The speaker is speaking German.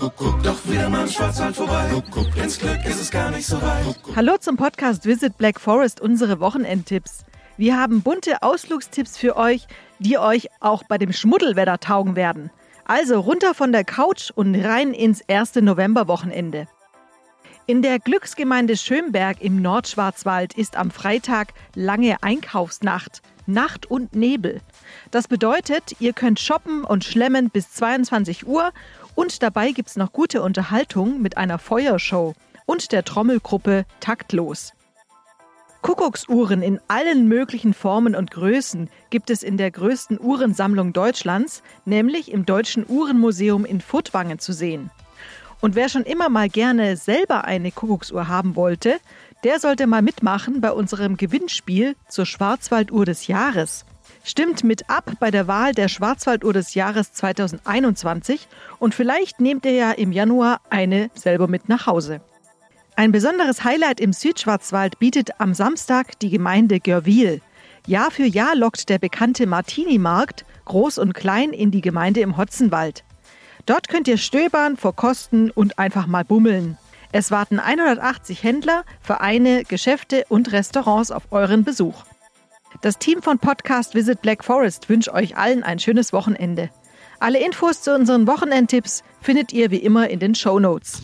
Kuckuck, doch wieder mal im Schwarzwald vorbei. Kuckuck, ins Glück ist es gar nicht so weit. Hallo zum Podcast Visit Black Forest, unsere Wochenendtipps. Wir haben bunte Ausflugstipps für euch, die euch auch bei dem Schmuddelwetter taugen werden. Also runter von der Couch und rein ins erste Novemberwochenende. In der Glücksgemeinde Schönberg im Nordschwarzwald ist am Freitag lange Einkaufsnacht, Nacht und Nebel. Das bedeutet, ihr könnt shoppen und schlemmen bis 22 Uhr und dabei gibt's noch gute Unterhaltung mit einer Feuershow und der Trommelgruppe Taktlos. Kuckucksuhren in allen möglichen Formen und Größen gibt es in der größten Uhrensammlung Deutschlands, nämlich im Deutschen Uhrenmuseum in Furtwangen zu sehen. Und wer schon immer mal gerne selber eine Kuckucksuhr haben wollte, der sollte mal mitmachen bei unserem Gewinnspiel zur Schwarzwalduhr des Jahres. Stimmt mit ab bei der Wahl der Schwarzwalduhr des Jahres 2021 und vielleicht nehmt ihr ja im Januar eine selber mit nach Hause. Ein besonderes Highlight im Südschwarzwald bietet am Samstag die Gemeinde Görwil. Jahr für Jahr lockt der bekannte Martini-Markt groß und klein in die Gemeinde im Hotzenwald. Dort könnt ihr stöbern, verkosten und einfach mal bummeln. Es warten 180 Händler, Vereine, Geschäfte und Restaurants auf euren Besuch. Das Team von Podcast Visit Black Forest wünscht euch allen ein schönes Wochenende. Alle Infos zu unseren Wochenendtipps findet ihr wie immer in den Show Notes.